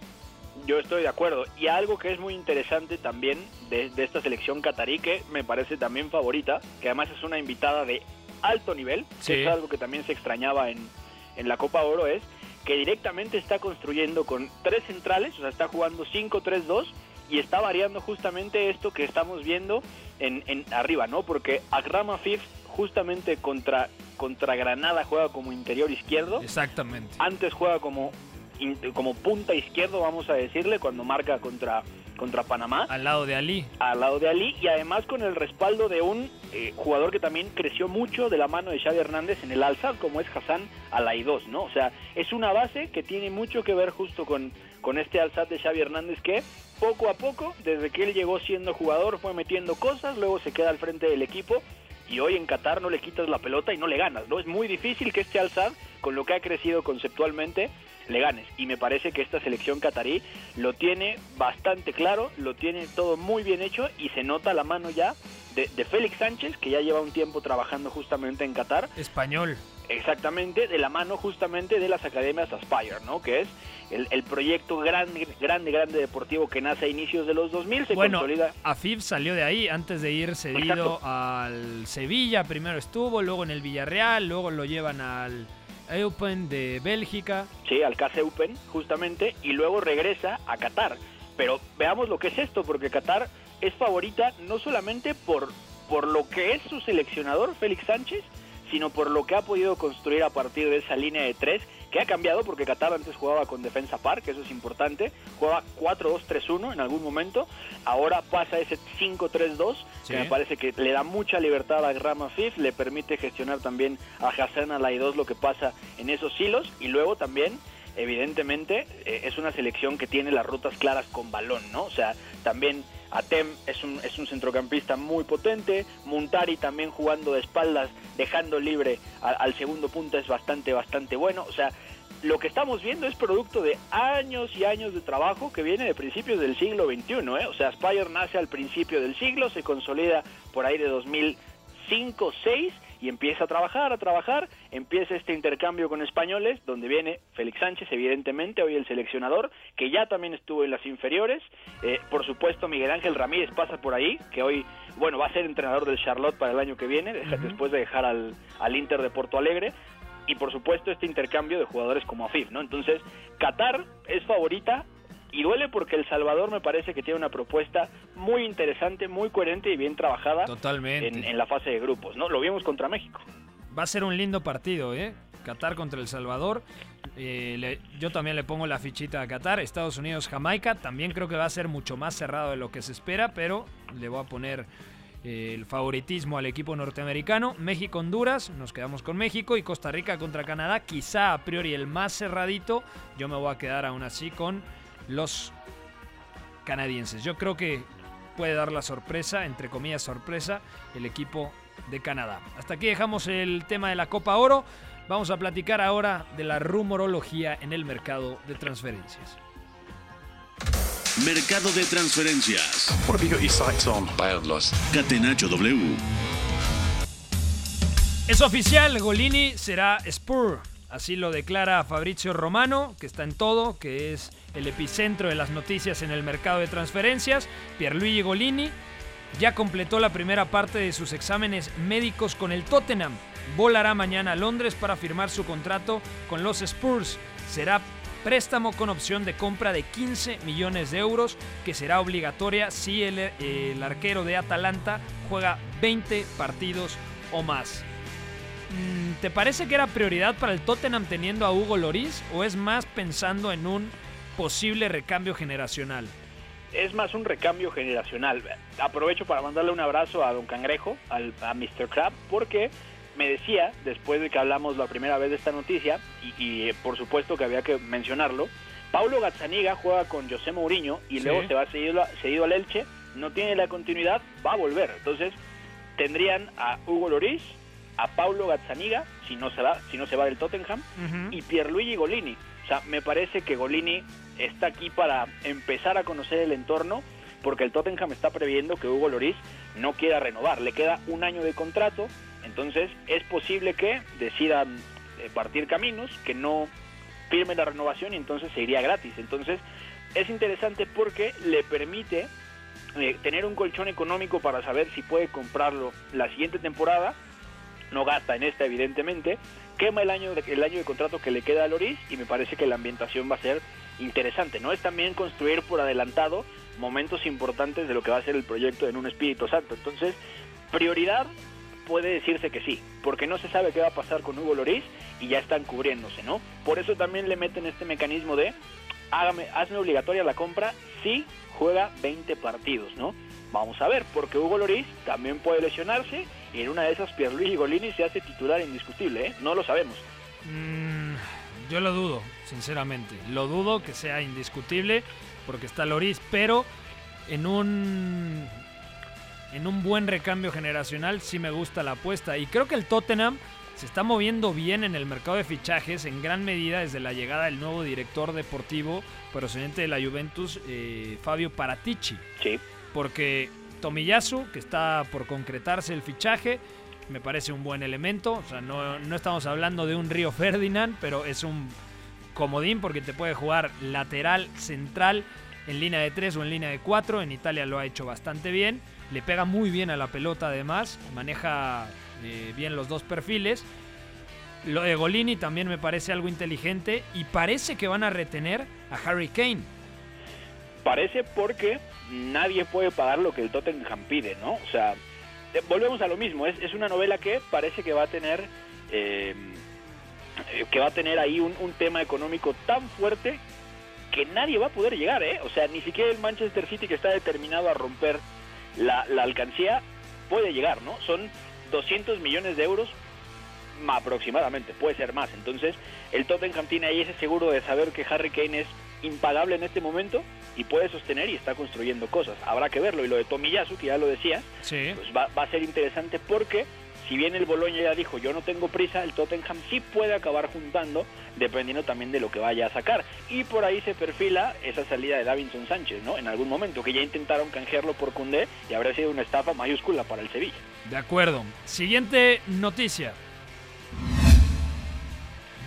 Yo estoy de acuerdo. Y algo que es muy interesante también de, esta selección catarí, que me parece también favorita, que además es una invitada de alto nivel, que es algo que también se extrañaba en, en la Copa Oro, es que directamente está construyendo con tres centrales, o sea, está jugando 5-3-2 y está variando justamente esto que estamos viendo en, en arriba, ¿no? Porque Akrama Fif justamente contra, contra Granada juega como interior izquierdo. Exactamente. Antes juega como como punta izquierdo, vamos a decirle, cuando marca contra, contra Panamá. Al lado de Ali. Al lado de Ali y además con el respaldo de un eh, jugador que también creció mucho de la mano de Xavi Hernández en el alza, como es Hassan Alaidos, ¿no? O sea, es una base que tiene mucho que ver justo con, con este alzat de Xavi Hernández que poco a poco, desde que él llegó siendo jugador, fue metiendo cosas, luego se queda al frente del equipo y hoy en Qatar no le quitas la pelota y no le ganas, ¿no? Es muy difícil que este Al-Sad, con lo que ha crecido conceptualmente, le ganes. Y me parece que esta selección catarí lo tiene bastante claro, lo tiene todo muy bien hecho y se nota la mano ya de, de Félix Sánchez, que ya lleva un tiempo trabajando justamente en Qatar. Español. Exactamente, de la mano justamente de las academias Aspire, ¿no? Que es el, el proyecto grande, grande, grande deportivo que nace a inicios de los 2000, se Bueno, consolida. Afif salió de ahí antes de ir cedido Exacto. al Sevilla. Primero estuvo, luego en el Villarreal, luego lo llevan al Eupen de Bélgica. Sí, al KC Open, justamente, y luego regresa a Qatar. Pero veamos lo que es esto, porque Qatar es favorita no solamente por, por lo que es su seleccionador, Félix Sánchez, sino por lo que ha podido construir a partir de esa línea de tres, que ha cambiado, porque Qatar antes jugaba con defensa par, que eso es importante, jugaba 4-2-3-1 en algún momento, ahora pasa ese 5-3-2, Sí. que me parece que le da mucha libertad a Rama Fif, le permite gestionar también a Hassan Alaidos lo que pasa en esos hilos, y luego también evidentemente eh, es una selección que tiene las rutas claras con balón, ¿no? O sea, también Atem es un, es un centrocampista muy potente, Muntari también jugando de espaldas, dejando libre al segundo punto es bastante, bastante bueno, o sea, lo que estamos viendo es producto de años y años de trabajo que viene de principios del siglo XXI, ¿eh? O sea, Spire nace al principio del siglo, se consolida por ahí de 2005, 6 y empieza a trabajar, a trabajar, empieza este intercambio con españoles, donde viene Félix Sánchez, evidentemente, hoy el seleccionador, que ya también estuvo en las inferiores, Eh, por supuesto Miguel Ángel Ramírez pasa por ahí, que hoy, bueno, va a ser entrenador del Charlotte para el año que viene, después de dejar al, al Inter de Porto Alegre, y por supuesto este intercambio de jugadores como Afif, ¿no? Entonces, Qatar es favorita y duele porque El Salvador me parece que tiene una propuesta muy interesante, muy coherente y bien trabajada Totalmente. en, en la fase de grupos, ¿no? Lo vimos contra México. Va a ser un lindo partido, ¿eh? Qatar contra El Salvador. Eh, le- yo también le pongo la fichita a Qatar. Estados Unidos, Jamaica. También creo que va a ser mucho más cerrado de lo que se espera, pero le voy a poner eh, el favoritismo al equipo norteamericano. México, Honduras. Nos quedamos con México. Y Costa Rica contra Canadá. Quizá a priori el más cerradito. Yo me voy a quedar aún así con los canadienses. Yo creo que puede dar la sorpresa, entre comillas sorpresa, el equipo de Canadá. Hasta aquí dejamos el tema de la Copa Oro. Vamos a platicar ahora de la rumorología en el mercado de transferencias. Mercado de transferencias. What have you got your sights on? Bad Catenacho W. Es oficial, Golini será Spur. Así lo declara Fabrizio Romano, que está en todo, que es el epicentro de las noticias en el mercado de transferencias. Pierluigi Golini ya completó la primera parte de sus exámenes médicos con el Tottenham. Volará mañana a Londres para firmar su contrato con los Spurs. Será préstamo con opción de compra de 15 millones de euros, que será obligatoria si el, el arquero de Atalanta juega 20 partidos o más. Mm, ¿Te parece que era prioridad para el Tottenham teniendo a Hugo Loris o es más pensando en un posible recambio generacional? Es más un recambio generacional. Aprovecho para mandarle un abrazo a Don Cangrejo, al, a Mr. Crab, porque me decía, después de que hablamos la primera vez de esta noticia, y, y, eh, por supuesto que había que mencionarlo, Paulo Gazzaniga juega con José Mourinho y Sí. luego se va cedido, cedido al Elche, no tiene la continuidad, va a volver. Entonces, tendrían a Hugo Loris, a Paulo Gazzaniga, si no se va, si no se va del Tottenham, y Pierluigi Golini. O sea, me parece que Golini está aquí para empezar a conocer el entorno, porque el Tottenham está previendo que Hugo Loris no quiera renovar. Le queda un año de contrato, entonces es posible que decidan eh, partir caminos, que no firme la renovación y entonces se iría gratis. Entonces es interesante porque le permite eh, tener un colchón económico para saber si puede comprarlo la siguiente temporada. No gasta en esta, evidentemente. Quema el año de, el año de contrato que le queda a Loris y me parece que la ambientación va a ser interesante. No es también construir por adelantado momentos importantes de lo que va a ser el proyecto en un Espíritu Santo. Entonces, prioridad puede decirse que sí, porque no se sabe qué va a pasar con Hugo Loris y ya están cubriéndose, ¿no? Por eso también le meten este mecanismo de hágame, hazme obligatoria la compra si juega 20 partidos, ¿no? Vamos a ver, porque Hugo Loris también puede lesionarse y en una de esas Pierluigi Golini se hace titular indiscutible, ¿eh? No lo sabemos. Mm, yo lo dudo, sinceramente. Lo dudo que sea indiscutible porque está Loris, pero en un en un buen recambio generacional sí me gusta la apuesta y creo que el Tottenham se está moviendo bien en el mercado de fichajes en gran medida desde la llegada del nuevo director deportivo procedente de la Juventus, eh, Fabio Paratici. Sí. Porque Tomiyasu, que está por concretarse el fichaje, me parece un buen elemento. O sea, no, no estamos hablando de un Río Ferdinand, pero es un comodín porque te puede jugar lateral, central, en línea de 3 o en línea de 4. En Italia lo ha hecho bastante bien. Le pega muy bien a la pelota además. Maneja eh, bien los dos perfiles. Lo de Golini también me parece algo inteligente y parece que van a retener a Harry Kane. Parece porque nadie puede pagar lo que el Tottenham pide, ¿no? O sea, volvemos a lo mismo. Es, es una novela que parece que va a tener eh, que va a tener ahí un, un, tema económico tan fuerte que nadie va a poder llegar, ¿eh? O sea, ni siquiera el Manchester City que está determinado a romper la, la alcancía puede llegar, ¿no? Son 200 millones de euros aproximadamente, puede ser más. Entonces, el Tottenham tiene ahí ese seguro de saber que Harry Kane es impagable en este momento y puede sostener y está construyendo cosas. Habrá que verlo. Y lo de Tomiyasu, que ya lo decía, sí. pues va, va, a ser interesante porque si bien el Boloña ya dijo yo no tengo prisa, el Tottenham sí puede acabar juntando dependiendo también de lo que vaya a sacar. Y por ahí se perfila esa salida de Davinson Sánchez, ¿no? En algún momento, que ya intentaron canjearlo por Cundé y habría sido una estafa mayúscula para el Sevilla. De acuerdo. Siguiente noticia.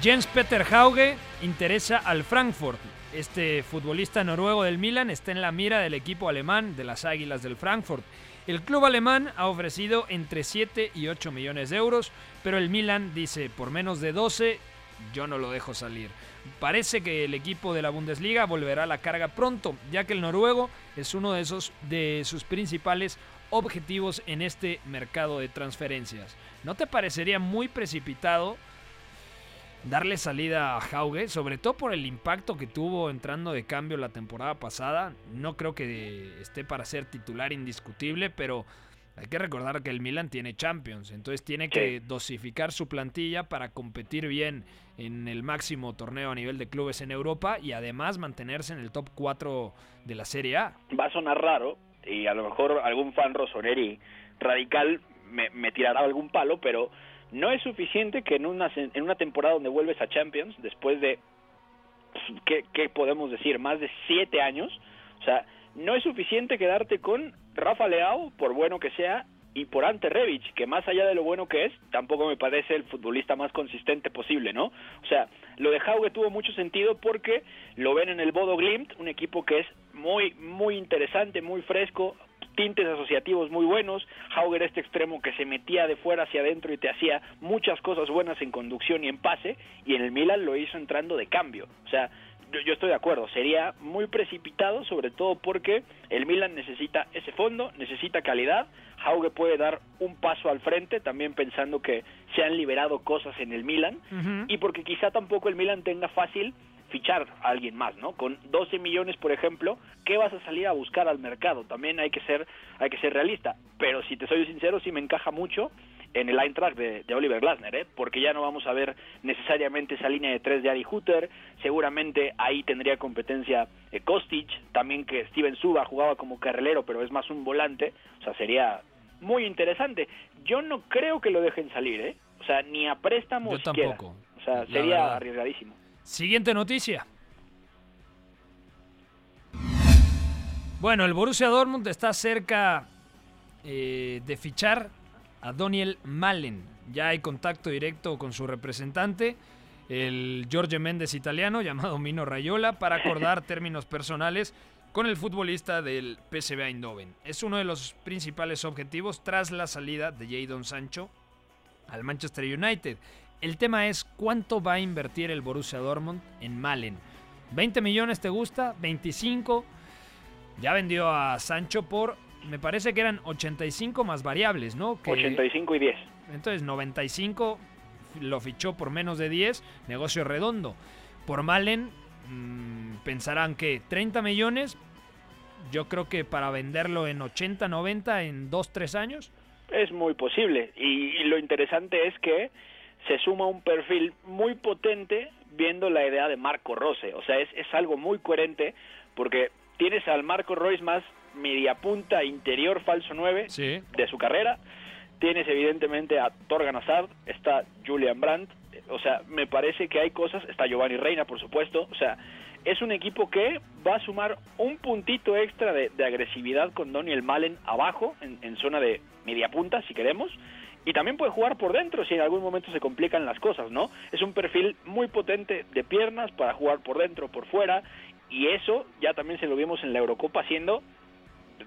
Jens Peter Hauge interesa al Frankfurt. Este futbolista noruego del Milan está en la mira del equipo alemán de las Águilas del Frankfurt. El club alemán ha ofrecido entre 7 y 8 millones de euros, pero el Milan dice por menos de 12 yo no lo dejo salir. Parece que el equipo de la Bundesliga volverá a la carga pronto, ya que el noruego es uno de, esos, de sus principales objetivos en este mercado de transferencias. ¿No te parecería muy precipitado darle salida a Hauge, sobre todo por el impacto que tuvo entrando de cambio la temporada pasada? No creo que esté para ser titular indiscutible, pero hay que recordar que el Milan tiene Champions, entonces tiene que dosificar su plantilla para competir bien en el máximo torneo a nivel de clubes en Europa y además mantenerse en el top 4 de la Serie A. Va a sonar raro y a lo mejor algún fan rosoneri radical me, me tirará algún palo, pero no es suficiente que en una, en una temporada donde vuelves a Champions, después de, ¿qué, ¿qué, podemos decir? Más de siete años, o sea, no es suficiente quedarte con Rafa Leao, por bueno que sea, y por Ante Rebic, que más allá de lo bueno que es, tampoco me parece el futbolista más consistente posible, ¿no? O sea, lo de Hauge tuvo mucho sentido porque lo ven en el Bodo Glimt, un equipo que es muy, muy interesante, muy fresco, tintes asociativos muy buenos, Hauger este extremo que se metía de fuera hacia adentro y te hacía muchas cosas buenas en conducción y en pase, y en el Milan lo hizo entrando de cambio, o sea, yo, yo, estoy de acuerdo, sería muy precipitado, sobre todo porque el Milan necesita ese fondo, necesita calidad, Hauge puede dar un paso al frente, también pensando que se han liberado cosas en el Milan, uh -huh. y porque quizá tampoco el Milan tenga fácil fichar a alguien más, ¿no? Con 12 millones, por ejemplo, ¿qué vas a salir a buscar al mercado? También hay que ser, hay que ser realista, pero si te soy sincero, sí me encaja mucho en el Eintracht de, de Oliver Glasner, ¿eh? porque ya no vamos a ver necesariamente esa línea de tres de Ari Hutter, seguramente ahí tendría competencia eh, Kostic, también que Steven Suba jugaba como carrilero, pero es más un volante, o sea, sería muy interesante. Yo no creo que lo dejen salir, ¿eh? O sea, ni a préstamo Yo siquiera. tampoco. O sea, sería arriesgadísimo. Siguiente noticia. Bueno, el Borussia Dortmund está cerca eh, de fichar a Daniel Malen. Ya hay contacto directo con su representante, el Jorge Méndez italiano, llamado Mino Rayola, para acordar términos personales con el futbolista del PSV Eindhoven. Es uno de los principales objetivos tras la salida de Jadon Sancho al Manchester United. El tema es cuánto va a invertir el Borussia Dortmund en Malen. ¿20 millones te gusta? ¿25? Ya vendió a Sancho por, me parece que eran 85 más variables, ¿no? Que, 85 y 10. Entonces 95 lo fichó por menos de 10, negocio redondo. Por Malen mmm, pensarán que 30 millones, yo creo que para venderlo en 80, 90, en 2, 3 años. Es muy posible. Y, lo interesante es que se suma un perfil muy potente viendo la idea de Marco Rose. O sea, es, es algo muy coherente porque tienes al Marco Royce más media punta interior falso 9 de su carrera. Tienes evidentemente a Torgan Hazard, está Julian Brandt, o sea, me parece que hay cosas, está Giovanni Reina por supuesto, o sea, es un equipo que va a sumar un puntito extra de, agresividad con Daniel Malen abajo, en, zona de media punta, si queremos, y también puede jugar por dentro si en algún momento se complican las cosas, ¿no? Es un perfil muy potente de piernas para jugar por dentro, por fuera, y eso ya también se lo vimos en la Eurocopa haciendo,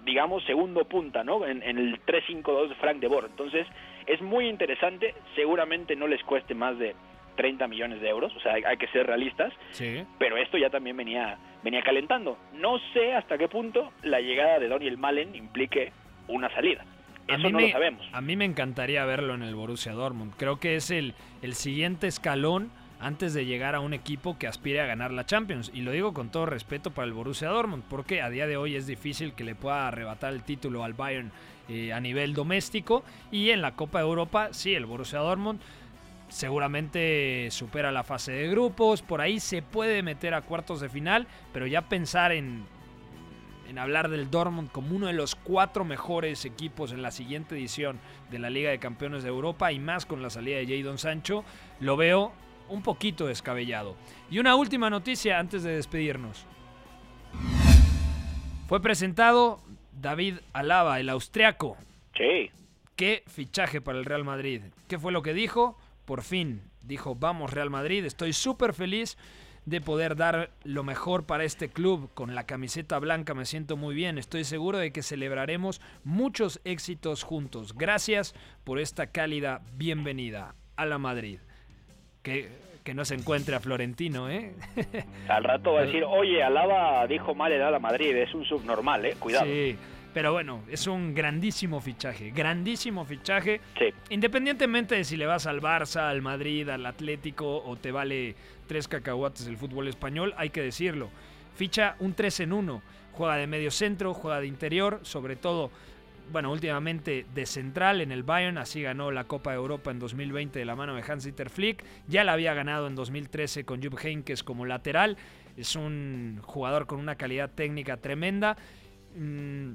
digamos, segundo punta, ¿no? En, en el 3-5-2 de Frank de Boer. Entonces, es muy interesante, seguramente no les cueste más de 30 millones de euros, o sea, hay, que ser realistas, sí. pero esto ya también venía, venía calentando. No sé hasta qué punto la llegada de Daniel Malen implique una salida. Eso no lo sabemos. A mí me encantaría verlo en el Borussia Dortmund. Creo que es el, el siguiente escalón antes de llegar a un equipo que aspire a ganar la Champions. Y lo digo con todo respeto para el Borussia Dortmund, porque a día de hoy es difícil que le pueda arrebatar el título al Bayern eh, a nivel doméstico. Y en la Copa de Europa, sí, el Borussia Dortmund seguramente supera la fase de grupos, por ahí se puede meter a cuartos de final, pero ya pensar en, en hablar del Dortmund como uno de los cuatro mejores equipos en la siguiente edición de la Liga de Campeones de Europa y más con la salida de Jadon Sancho, lo veo un poquito descabellado. Y una última noticia antes de despedirnos. Fue presentado David Alaba, el austriaco. Sí. Qué fichaje para el Real Madrid. ¿Qué fue lo que dijo? por fin dijo, vamos Real Madrid, estoy súper feliz de poder dar lo mejor para este club. Con la camiseta blanca me siento muy bien. Estoy seguro de que celebraremos muchos éxitos juntos. Gracias por esta cálida bienvenida a la Madrid. Que, que no se encuentre a Florentino, ¿eh? Al rato va a decir, oye, Alaba dijo mal el la Madrid, es un subnormal, ¿eh? Cuidado. Sí. Pero bueno, es un grandísimo fichaje, grandísimo fichaje. Sí. Independientemente de si le vas al Barça, al Madrid, al Atlético o te vale tres cacahuates el fútbol español, hay que decirlo. Ficha un 3 en 1. Juega de medio centro, juega de interior, sobre todo, bueno, últimamente de central en el Bayern, así ganó la Copa de Europa en 2020 de la mano de Hans-Dieter Flick. Ya la había ganado en 2013 con Jupp Heynckes como lateral. Es un jugador con una calidad técnica tremenda. Mm,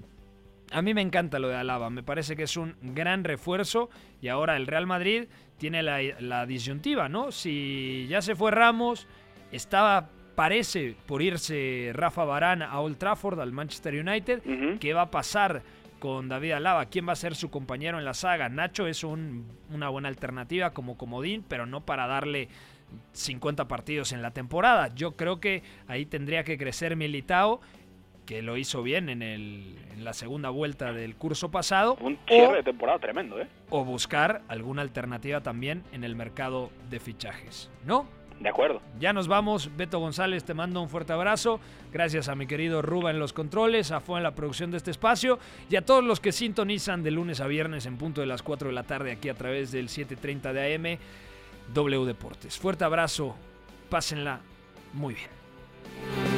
a mí me encanta lo de Alaba, me parece que es un gran refuerzo y ahora el Real Madrid tiene la, disyuntiva, ¿no? Si ya se fue Ramos, estaba, parece, por irse Rafa Barán a Old Trafford, al Manchester United, ¿qué va a pasar con David Alaba? ¿Quién va a ser su compañero en la saga? Nacho es una buena alternativa como comodín, pero no para darle 50 partidos en la temporada. Yo creo que ahí tendría que crecer Militao que lo hizo bien en, el, en la segunda vuelta del curso pasado. Un cierre de temporada tremendo, ¿eh? O buscar alguna alternativa también en el mercado de fichajes, ¿no? De acuerdo. Ya nos vamos. Beto González, te mando un fuerte abrazo. Gracias a mi querido Ruba en los controles, a Fue en la producción de este espacio y a todos los que sintonizan de lunes a viernes en punto de las 4 de la tarde aquí a través del 7:30 de AM W Deportes. Fuerte abrazo. Pásenla muy bien